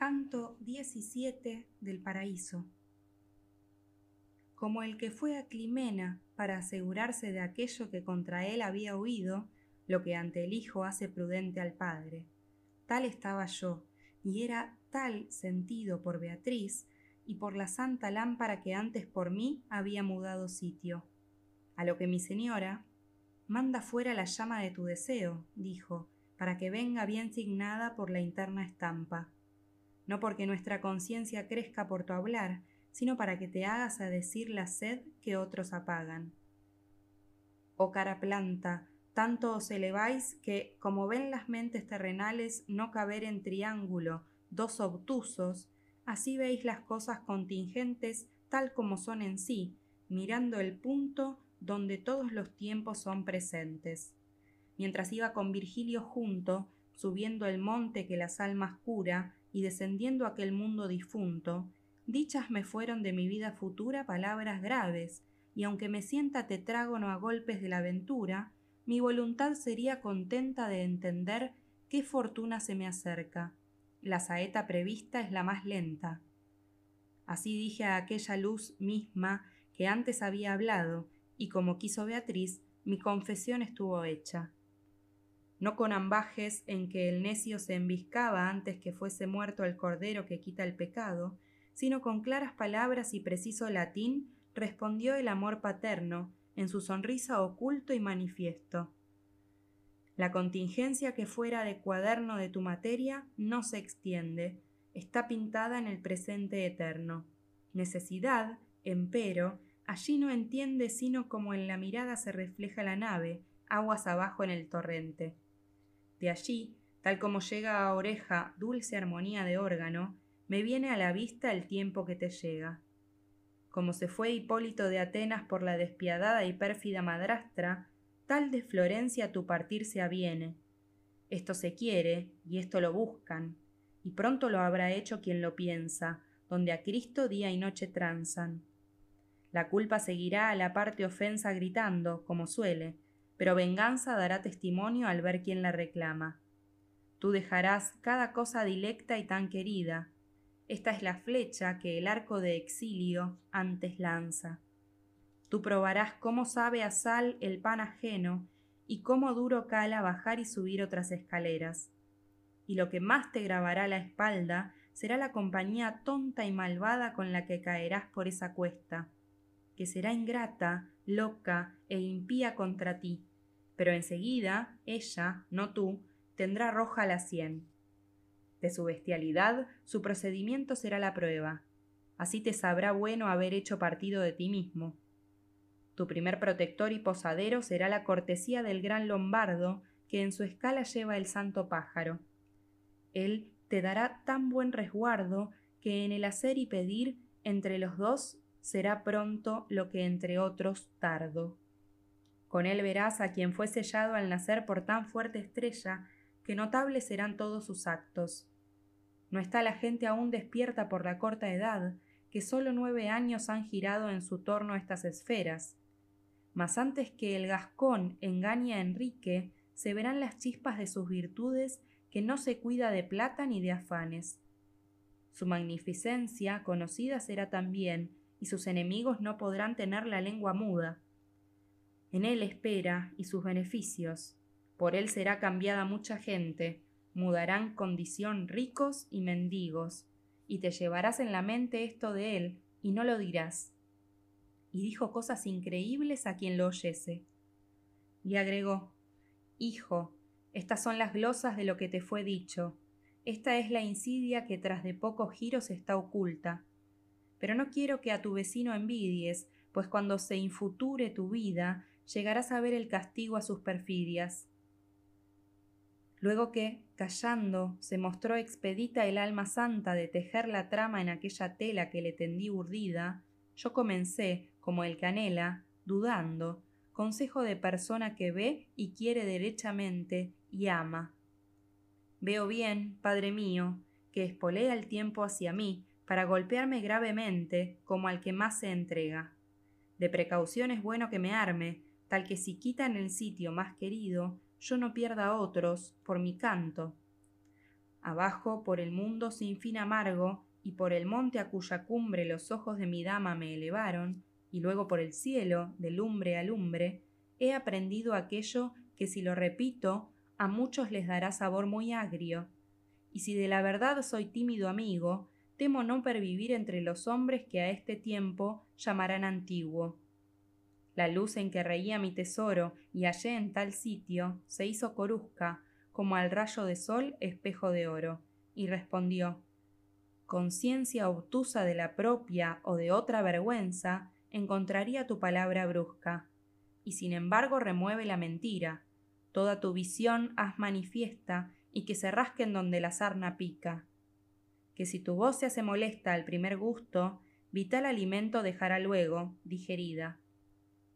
Canto 17 del Paraíso. Como el que fue a Climena para asegurarse de aquello que contra él había oído, lo que ante el hijo hace prudente al padre. Tal estaba yo, y era tal sentido por Beatriz y por la santa lámpara que antes por mí había mudado sitio. A lo que mi señora, manda fuera la llama de tu deseo, dijo, para que venga bien signada por la interna estampa no porque nuestra conciencia crezca por tu hablar, sino para que te hagas a decir la sed que otros apagan. Oh cara planta, tanto os eleváis que, como ven las mentes terrenales no caber en triángulo dos obtusos, así veis las cosas contingentes tal como son en sí, mirando el punto donde todos los tiempos son presentes. Mientras iba con Virgilio junto, subiendo el monte que las almas cura, y descendiendo aquel mundo difunto, dichas me fueron de mi vida futura palabras graves, y aunque me sienta tetrágono a golpes de la aventura, mi voluntad sería contenta de entender qué fortuna se me acerca. La saeta prevista es la más lenta. Así dije a aquella luz misma que antes había hablado, y como quiso Beatriz, mi confesión estuvo hecha no con ambajes en que el necio se embiscaba antes que fuese muerto el cordero que quita el pecado, sino con claras palabras y preciso latín respondió el amor paterno, en su sonrisa oculto y manifiesto. La contingencia que fuera de cuaderno de tu materia no se extiende, está pintada en el presente eterno. Necesidad, empero, allí no entiende sino como en la mirada se refleja la nave, aguas abajo en el torrente. De allí, tal como llega a oreja dulce armonía de órgano, me viene a la vista el tiempo que te llega. Como se fue Hipólito de Atenas por la despiadada y pérfida madrastra, tal de Florencia tu partir se aviene. Esto se quiere, y esto lo buscan, y pronto lo habrá hecho quien lo piensa, donde a Cristo día y noche tranzan. La culpa seguirá a la parte ofensa gritando, como suele, pero venganza dará testimonio al ver quién la reclama. Tú dejarás cada cosa dilecta y tan querida. Esta es la flecha que el arco de exilio antes lanza. Tú probarás cómo sabe a sal el pan ajeno y cómo duro cala bajar y subir otras escaleras. Y lo que más te grabará la espalda será la compañía tonta y malvada con la que caerás por esa cuesta, que será ingrata, loca e impía contra ti, pero enseguida ella, no tú, tendrá roja la sien. De su bestialidad, su procedimiento será la prueba. Así te sabrá bueno haber hecho partido de ti mismo. Tu primer protector y posadero será la cortesía del gran lombardo que en su escala lleva el santo pájaro. Él te dará tan buen resguardo que en el hacer y pedir entre los dos será pronto lo que entre otros tardo. Con él verás a quien fue sellado al nacer por tan fuerte estrella, que notables serán todos sus actos. No está la gente aún despierta por la corta edad, que sólo nueve años han girado en su torno estas esferas. Mas antes que el gascón engañe a Enrique, se verán las chispas de sus virtudes que no se cuida de plata ni de afanes. Su magnificencia conocida será también, y sus enemigos no podrán tener la lengua muda en él espera y sus beneficios. Por él será cambiada mucha gente, mudarán condición ricos y mendigos, y te llevarás en la mente esto de él, y no lo dirás. Y dijo cosas increíbles a quien lo oyese. Y agregó, Hijo, estas son las glosas de lo que te fue dicho. Esta es la insidia que tras de pocos giros está oculta. Pero no quiero que a tu vecino envidies, pues cuando se infuture tu vida, llegarás a ver el castigo a sus perfidias. Luego que, callando, se mostró expedita el alma santa de tejer la trama en aquella tela que le tendí urdida, yo comencé, como el canela, dudando, consejo de persona que ve y quiere derechamente y ama. Veo bien, Padre mío, que espolea el tiempo hacia mí para golpearme gravemente como al que más se entrega. De precaución es bueno que me arme, tal que si quitan el sitio más querido, yo no pierda otros por mi canto. abajo por el mundo sin fin amargo, y por el monte a cuya cumbre los ojos de mi dama me elevaron, y luego por el cielo, de lumbre a lumbre, he aprendido aquello que si lo repito, a muchos les dará sabor muy agrio. Y si de la verdad soy tímido amigo, temo no pervivir entre los hombres que a este tiempo llamarán antiguo. La luz en que reía mi tesoro y hallé en tal sitio se hizo corusca, como al rayo de sol espejo de oro, y respondió Conciencia obtusa de la propia o de otra vergüenza, encontraría tu palabra brusca, y sin embargo remueve la mentira. Toda tu visión haz manifiesta y que se rasquen donde la sarna pica. Que si tu voz se hace molesta al primer gusto, vital alimento dejará luego, digerida.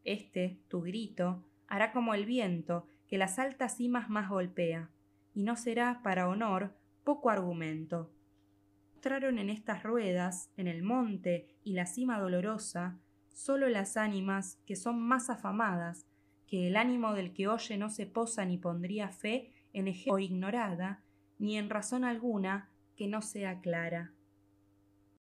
Este, tu grito, hará como el viento que las altas cimas más golpea, y no será, para honor, poco argumento. Mostraron en estas ruedas, en el monte y la cima dolorosa, sólo las ánimas que son más afamadas, que el ánimo del que oye no se posa ni pondría fe en ejemplo o ignorada, ni en razón alguna que no sea clara.